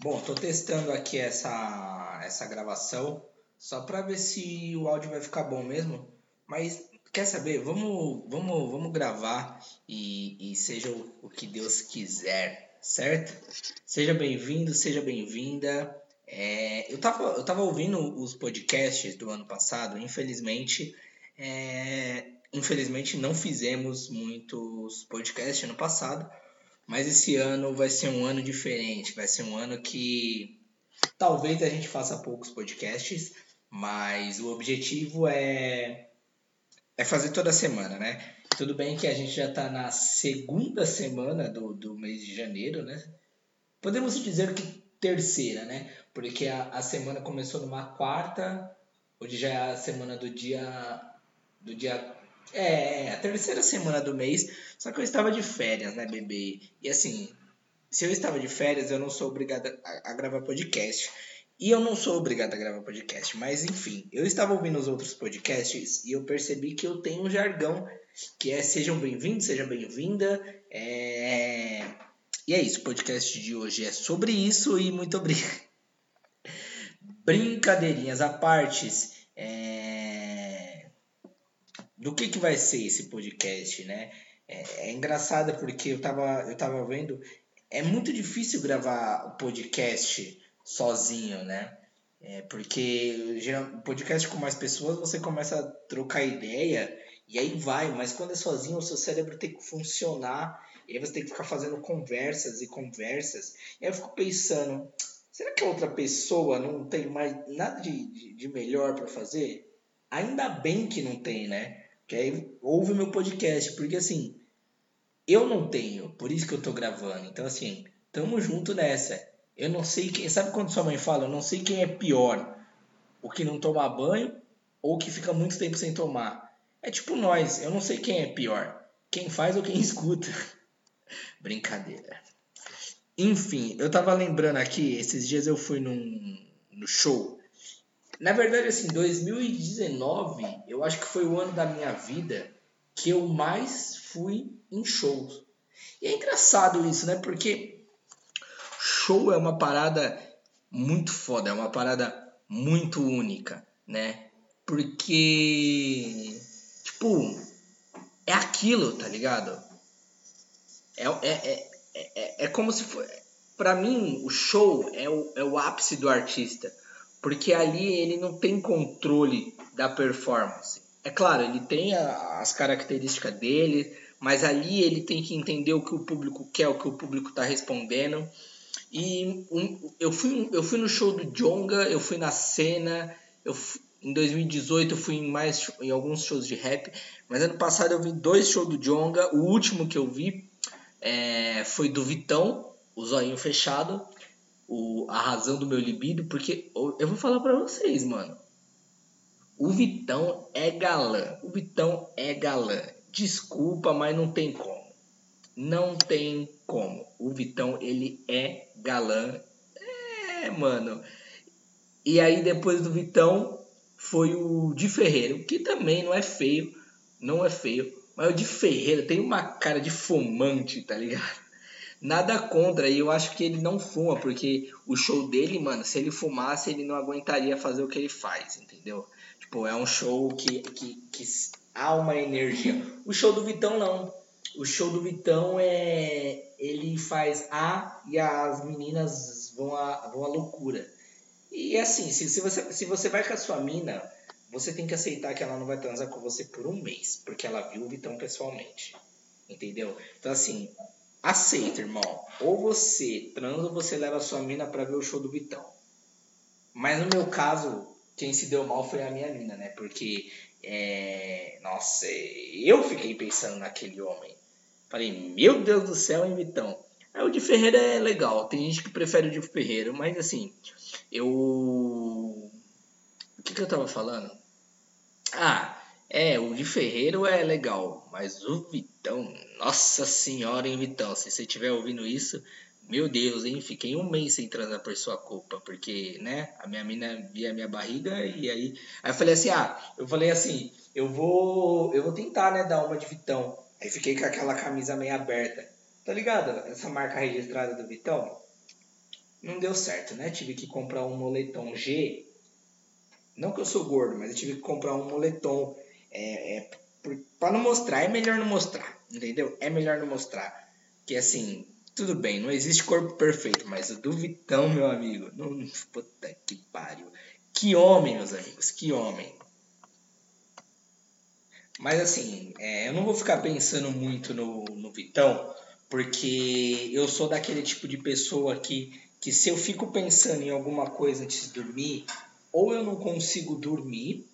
Bom, tô testando aqui essa, essa gravação só para ver se o áudio vai ficar bom mesmo. Mas quer saber? Vamos, vamos, vamos gravar e, e seja o, o que Deus quiser, certo? Seja bem-vindo, seja bem-vinda. É, eu, tava, eu tava ouvindo os podcasts do ano passado, infelizmente. É, infelizmente não fizemos muitos podcasts no passado mas esse ano vai ser um ano diferente, vai ser um ano que talvez a gente faça poucos podcasts, mas o objetivo é é fazer toda semana, né? Tudo bem que a gente já está na segunda semana do, do mês de janeiro, né? Podemos dizer que terceira, né? Porque a, a semana começou numa quarta, hoje já é a semana do dia do dia é, a terceira semana do mês, só que eu estava de férias, né, bebê? E assim, se eu estava de férias, eu não sou obrigada a, a gravar podcast. E eu não sou obrigado a gravar podcast, mas enfim, eu estava ouvindo os outros podcasts e eu percebi que eu tenho um jargão que é sejam bem-vindos, seja bem-vinda. É... E é isso, o podcast de hoje é sobre isso e muito obrigado. Brincadeirinhas à parte. É do que, que vai ser esse podcast, né? É, é engraçado porque eu tava, eu tava vendo, é muito difícil gravar o podcast sozinho, né? É, porque geral, podcast com mais pessoas você começa a trocar ideia e aí vai, mas quando é sozinho o seu cérebro tem que funcionar e aí você tem que ficar fazendo conversas e conversas. E aí eu fico pensando, será que a outra pessoa não tem mais nada de, de, de melhor para fazer? Ainda bem que não tem, né? Que aí ouve meu podcast, porque assim, eu não tenho, por isso que eu tô gravando. Então assim, tamo junto nessa. Eu não sei quem, sabe quando sua mãe fala, eu não sei quem é pior, o que não toma banho ou o que fica muito tempo sem tomar. É tipo nós, eu não sei quem é pior, quem faz ou quem escuta. Brincadeira. Enfim, eu tava lembrando aqui, esses dias eu fui num no show na verdade, assim, 2019, eu acho que foi o ano da minha vida que eu mais fui em shows. E é engraçado isso, né? Porque show é uma parada muito foda, é uma parada muito única, né? Porque, tipo, é aquilo, tá ligado? É, é, é, é, é como se for. Pra mim, o show é o, é o ápice do artista porque ali ele não tem controle da performance. É claro, ele tem a, as características dele, mas ali ele tem que entender o que o público quer, o que o público está respondendo. E um, eu, fui, eu fui no show do Jonga, eu fui na cena, eu, em 2018 eu fui em mais em alguns shows de rap, mas ano passado eu vi dois shows do Jonga. O último que eu vi é, foi do Vitão, o Zoinho Fechado, o, a razão do meu libido, porque eu vou falar para vocês, mano. O Vitão é galã. O Vitão é galã. Desculpa, mas não tem como. Não tem como. O Vitão, ele é galã. É, mano. E aí, depois do Vitão, foi o de Ferreiro, que também não é feio. Não é feio. Mas o de Ferreira tem uma cara de fumante, tá ligado? Nada contra, e eu acho que ele não fuma, porque o show dele, mano, se ele fumasse, ele não aguentaria fazer o que ele faz, entendeu? Tipo, é um show que, que, que há uma energia. O show do Vitão, não. O show do Vitão é. Ele faz A e as meninas vão à, vão à loucura. E assim, se, se, você, se você vai com a sua mina, você tem que aceitar que ela não vai transar com você por um mês, porque ela viu o Vitão pessoalmente. Entendeu? Então, assim, Aceita, irmão. Ou você transa ou você leva a sua mina para ver o show do Vitão. Mas no meu caso, quem se deu mal foi a minha mina, né? Porque, é... nossa, eu fiquei pensando naquele homem. Falei, meu Deus do céu, hein, Vitão? Aí o de Ferreira é legal, tem gente que prefere o de Ferreira, mas assim, eu. O que, que eu tava falando? Ah, é, o de Ferreiro é legal, mas o Vitão, nossa senhora, hein, Vitão? Se você estiver ouvindo isso, meu Deus, hein? Fiquei um mês sem transar por sua culpa, porque, né, a minha mina via a minha barriga e aí. Aí eu falei assim, ah, eu falei assim, eu vou. Eu vou tentar, né, dar uma de Vitão. Aí fiquei com aquela camisa meio aberta. Tá ligado? Essa marca registrada do Vitão. não deu certo, né? Tive que comprar um moletom G. Não que eu sou gordo, mas eu tive que comprar um moletom. É, é, para não mostrar, é melhor não mostrar, entendeu? É melhor não mostrar. Que assim, tudo bem, não existe corpo perfeito, mas o do Vitão, meu amigo, não, puta que pariu. Que homem, meus amigos, que homem. Mas assim, é, eu não vou ficar pensando muito no, no Vitão, porque eu sou daquele tipo de pessoa que, que se eu fico pensando em alguma coisa antes de dormir, ou eu não consigo dormir,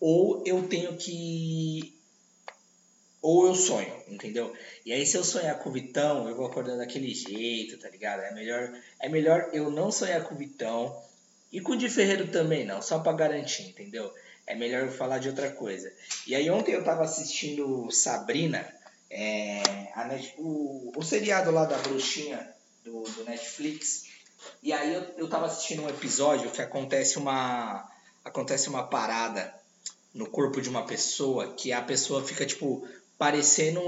ou eu tenho que. Ou eu sonho, entendeu? E aí, se eu sonhar com o Vitão, eu vou acordar daquele jeito, tá ligado? É melhor, é melhor eu não sonhar com o Vitão. E com o de Ferreiro também não, só pra garantir, entendeu? é melhor eu falar de outra coisa. E aí ontem eu tava assistindo Sabrina, é, Net, o, o seriado lá da bruxinha do, do Netflix. E aí eu, eu tava assistindo um episódio que acontece uma acontece uma parada no corpo de uma pessoa que a pessoa fica tipo parecendo,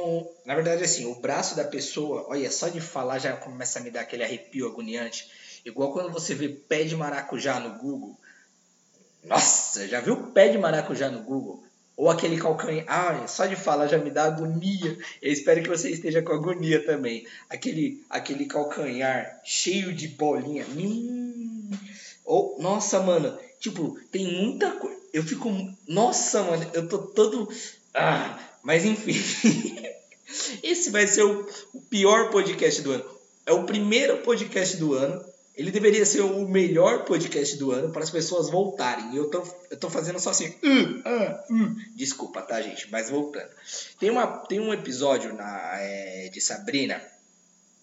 na verdade assim, o braço da pessoa, olha, só de falar já começa a me dar aquele arrepio agoniante, igual quando você vê pé de maracujá no Google, nossa, já viu pé de maracujá no Google? Ou aquele calcanhar. Ah, só de falar já me dá agonia. Eu espero que você esteja com agonia também. Aquele, aquele calcanhar cheio de bolinha. Hum. Ou, nossa, mano. Tipo, tem muita coisa. Eu fico. Nossa, mano, eu tô todo. Ah, mas enfim. Esse vai ser o, pior podcast do ano. É o primeiro podcast do ano ele deveria ser o melhor podcast do ano para as pessoas voltarem. Eu tô, eu tô fazendo só assim. Uh, uh, uh. Desculpa, tá, gente? Mas voltando. Tem, uma, tem um episódio na, é, de Sabrina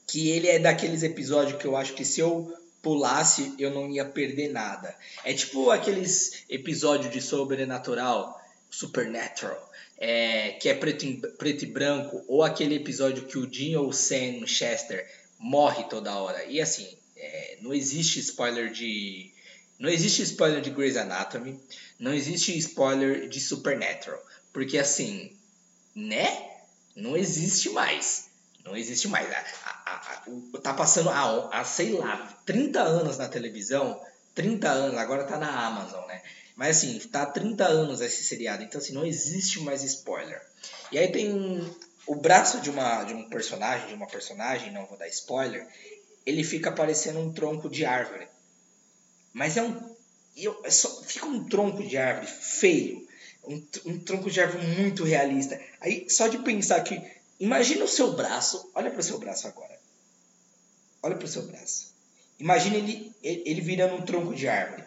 que ele é daqueles episódios que eu acho que se eu pulasse eu não ia perder nada. É tipo aqueles episódios de sobrenatural, supernatural, é, que é preto, em, preto e branco, ou aquele episódio que o Dean ou o Sam Chester morre toda hora. E assim, é, não existe spoiler de. Não existe spoiler de Grey's Anatomy. Não existe spoiler de Supernatural. Porque assim, né? Não existe mais. Não existe mais. A, a, a, tá passando há, sei lá, 30 anos na televisão. 30 anos, agora tá na Amazon, né? Mas assim, tá há 30 anos esse seriado. Então assim, não existe mais spoiler. E aí tem o braço de, uma, de um personagem, de uma personagem, não vou dar spoiler, ele fica parecendo um tronco de árvore. Mas é um. Eu, é só, fica um tronco de árvore feio. Um, um tronco de árvore muito realista. Aí, só de pensar que. Imagina o seu braço. Olha para o seu braço agora. Olha para o seu braço. Imagina ele, ele, virando um tronco de árvore.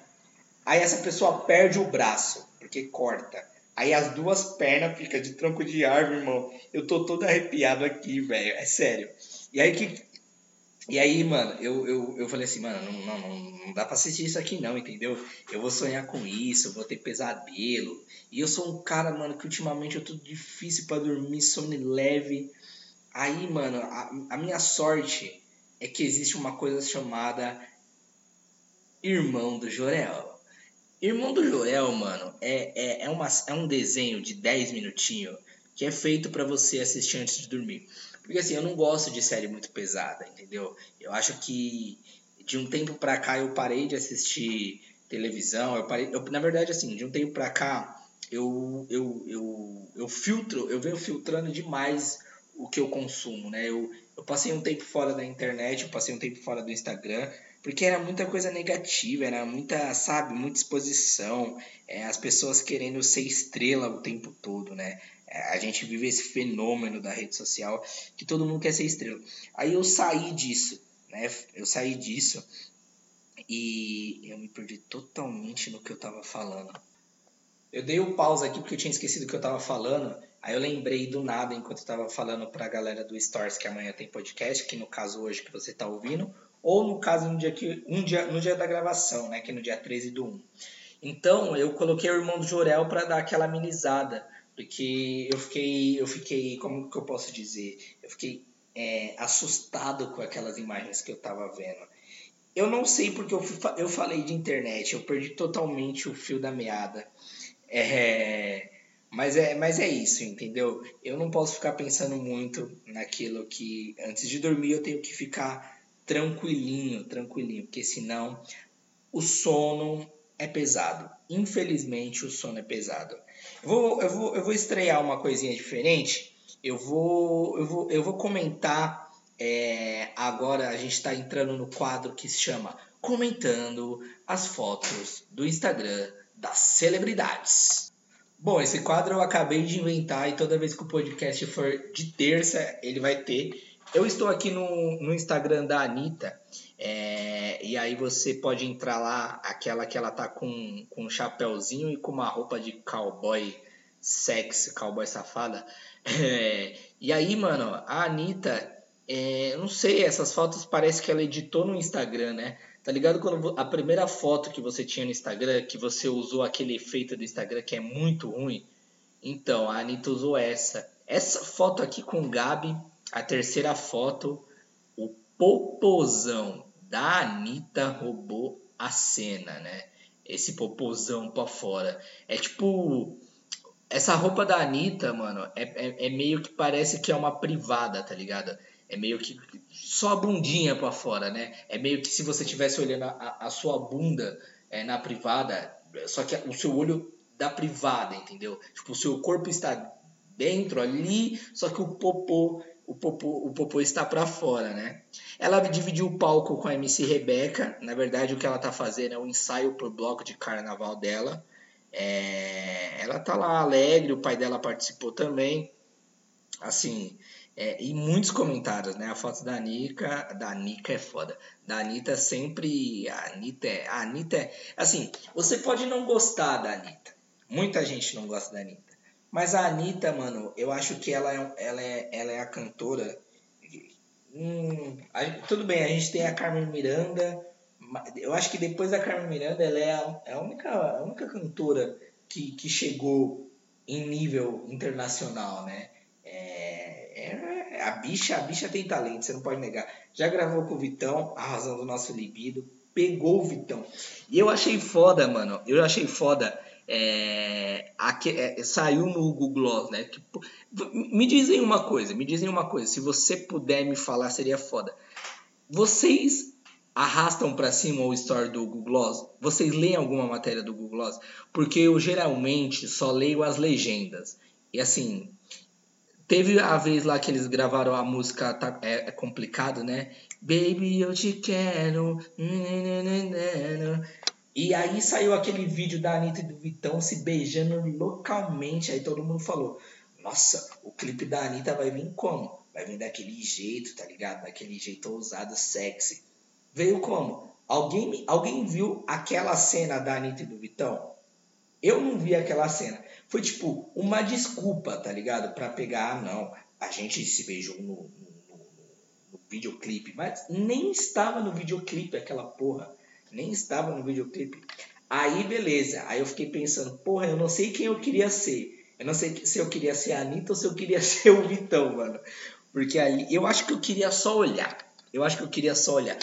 Aí essa pessoa perde o braço, porque corta. Aí as duas pernas ficam de tronco de árvore, irmão. Eu tô todo arrepiado aqui, velho. É sério. E aí que e aí, mano, eu, eu, eu falei assim, mano, não, não, não, dá pra assistir isso aqui não, entendeu? Eu vou sonhar com isso, eu vou ter pesadelo. E eu sou um cara, mano, que ultimamente eu tô difícil para dormir, sono leve. Aí, mano, a, a minha sorte é que existe uma coisa chamada Irmão do Jorel. Irmão do Jorel, mano, é, é, é, uma, é um desenho de 10 minutinhos que é feito para você assistir antes de dormir. Porque assim, eu não gosto de série muito pesada, entendeu? Eu acho que de um tempo pra cá eu parei de assistir televisão, eu parei, eu, na verdade assim, de um tempo pra cá eu, eu, eu, eu filtro, eu venho filtrando demais o que eu consumo, né? Eu, eu passei um tempo fora da internet, eu passei um tempo fora do Instagram, porque era muita coisa negativa, era muita, sabe, muita exposição, é, as pessoas querendo ser estrela o tempo todo, né? A gente vive esse fenômeno da rede social que todo mundo quer ser estrela. Aí eu saí disso, né? Eu saí disso e eu me perdi totalmente no que eu tava falando. Eu dei um pause aqui porque eu tinha esquecido o que eu tava falando. Aí eu lembrei do nada enquanto eu tava falando pra galera do Stars que amanhã tem podcast, que no caso hoje que você tá ouvindo, ou no caso no dia que um dia no dia da gravação, né, que é no dia 13 do 1. Então, eu coloquei o irmão do Jorel para dar aquela amenizada porque eu fiquei, eu fiquei, como que eu posso dizer? Eu fiquei é, assustado com aquelas imagens que eu estava vendo. Eu não sei porque eu, eu falei de internet, eu perdi totalmente o fio da meada. É, mas, é, mas é isso, entendeu? Eu não posso ficar pensando muito naquilo que antes de dormir eu tenho que ficar tranquilinho, tranquilinho, porque senão o sono é pesado. Infelizmente, o sono é pesado. Vou, eu vou, eu vou estrear uma coisinha diferente. Eu vou, eu vou, eu vou comentar. É, agora a gente está entrando no quadro que se chama Comentando as fotos do Instagram das celebridades. Bom, esse quadro eu acabei de inventar e toda vez que o podcast for de terça, ele vai ter. Eu estou aqui no, no Instagram da Anitta é, e aí você pode entrar lá, aquela que ela tá com, com um chapéuzinho e com uma roupa de cowboy sexy, cowboy safada. É, e aí, mano, a Anitta, é, não sei, essas fotos parece que ela editou no Instagram, né? Tá ligado quando a primeira foto que você tinha no Instagram, que você usou aquele efeito do Instagram que é muito ruim? Então, a Anitta usou essa. Essa foto aqui com o Gabi, a terceira foto, o popozão da Anitta roubou a cena, né? Esse popozão pra fora. É tipo. Essa roupa da Anitta, mano, é, é, é, meio que parece que é uma privada, tá ligado? É meio que só a bundinha pra fora, né? É meio que se você estivesse olhando a, a, sua bunda é, na privada, só que o seu olho da privada, entendeu? Tipo, o seu corpo está dentro ali, só que o popô o popô, o popô está para fora, né? Ela dividiu o palco com a MC Rebeca. Na verdade, o que ela tá fazendo é um ensaio pro bloco de carnaval dela. É... Ela tá lá alegre, o pai dela participou também. Assim, é... e muitos comentários, né? A foto da Nika, da Nika é foda. Da Anitta sempre. A Anitta é. A Anitta é. Assim, você pode não gostar da Anitta. Muita gente não gosta da Anitta. Mas a Anitta, mano, eu acho que ela é, ela é, ela é a cantora. Hum, a, tudo bem, a gente tem a Carmen Miranda. Eu acho que depois da Carmen Miranda, ela é a, é a única, a única cantora que, que chegou em nível internacional, né? É, é, a bicha, a bicha tem talento, você não pode negar. Já gravou com o Vitão, a razão do nosso libido, pegou o Vitão. E eu achei foda, mano. Eu achei foda é, aqui, é, saiu no Google Gloss, né? Tipo, me dizem uma coisa, me dizem uma coisa. Se você puder me falar, seria foda. Vocês arrastam para cima o story do Google Gloss? Vocês leem alguma matéria do Google Gloss? Porque eu geralmente só leio as legendas. E assim, teve a vez lá que eles gravaram a música tá, é, é complicado, né? Baby, eu te quero. E aí saiu aquele vídeo da Anitta e do Vitão se beijando localmente. Aí todo mundo falou: Nossa, o clipe da Anitta vai vir como? Vai vir daquele jeito, tá ligado? Daquele jeito ousado, sexy. Veio como? Alguém, alguém viu aquela cena da Anitta e do Vitão? Eu não vi aquela cena. Foi tipo uma desculpa, tá ligado? Pra pegar, ah, não, a gente se beijou no, no, no, no videoclipe. Mas nem estava no videoclipe aquela porra nem estava no videoclipe. Aí, beleza. Aí eu fiquei pensando, porra, eu não sei quem eu queria ser. Eu não sei se eu queria ser a Anitta ou se eu queria ser o Vitão, mano. Porque aí eu acho que eu queria só olhar. Eu acho que eu queria só olhar.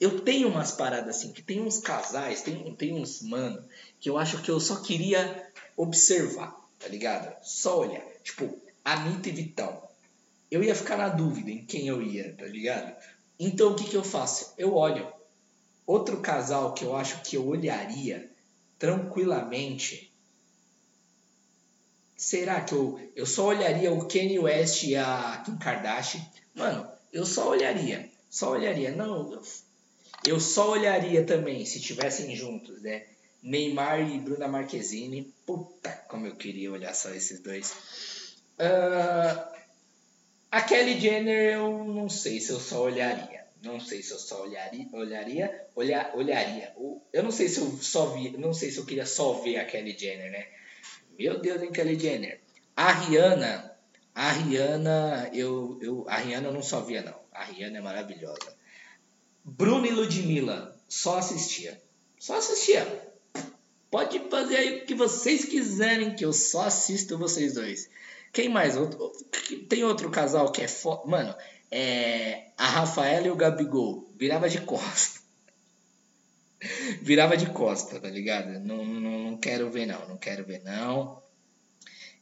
Eu tenho umas paradas assim, que tem uns casais, tem, tem uns mano, que eu acho que eu só queria observar, tá ligado? Só olhar. Tipo, Anitta e Vitão. Eu ia ficar na dúvida em quem eu ia, tá ligado? Então o que, que eu faço? Eu olho. Outro casal que eu acho que eu olharia tranquilamente. Será que eu, eu só olharia o Kanye West e a Kim Kardashian? Mano, eu só olharia. Só olharia. Não, eu, só olharia também se estivessem juntos, né? Neymar e Bruna Marquezine. Puta, como eu queria olhar só esses dois. Uh, a Kelly Jenner eu não sei se eu só olharia. Não sei se eu só olharia, olharia, olhar, olharia. Eu não sei se eu só vi, não sei se eu queria só ver a Kelly Jenner, né? Meu Deus, hein, Kelly Jenner. A Rihanna, a Rihanna, eu, eu, a Rihanna eu não só via não. A Rihanna é maravilhosa. Bruno e Ludmilla, só assistia. Só assistia. Pode fazer aí o que vocês quiserem, que eu só assisto vocês dois. Quem mais? Tem outro casal que é foda. Mano, é, a Rafaela e o Gabigol virava de costa. virava de costa, tá ligado? Não, não, não quero ver não, não quero ver não.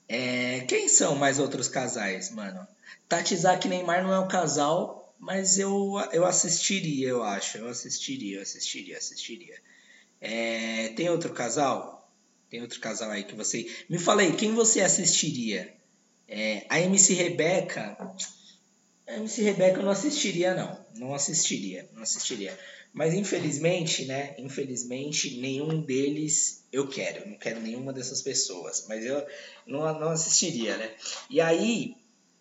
É, quem são mais outros casais, mano? Tati Zaki Neymar não é um casal, Mas eu, eu assistiria, eu acho. Eu assistiria, eu assistiria, assistiria. É, tem outro casal? Tem outro casal aí que você. Me fala aí, quem você assistiria? É, a MC Rebeca. MC Rebeca eu não assistiria, não. Não assistiria, não assistiria. Mas infelizmente, né? Infelizmente, nenhum deles eu quero. Não quero nenhuma dessas pessoas. Mas eu não, não assistiria, né? E aí,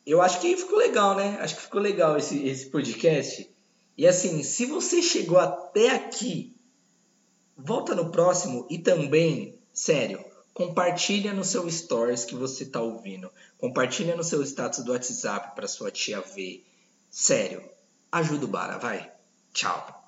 eu acho que ficou legal, né? Acho que ficou legal esse, esse podcast. E assim, se você chegou até aqui, volta no próximo e também, sério, compartilha no seu stories que você tá ouvindo. Compartilha no seu status do WhatsApp para sua tia ver. Sério, ajuda o Bara, vai. Tchau.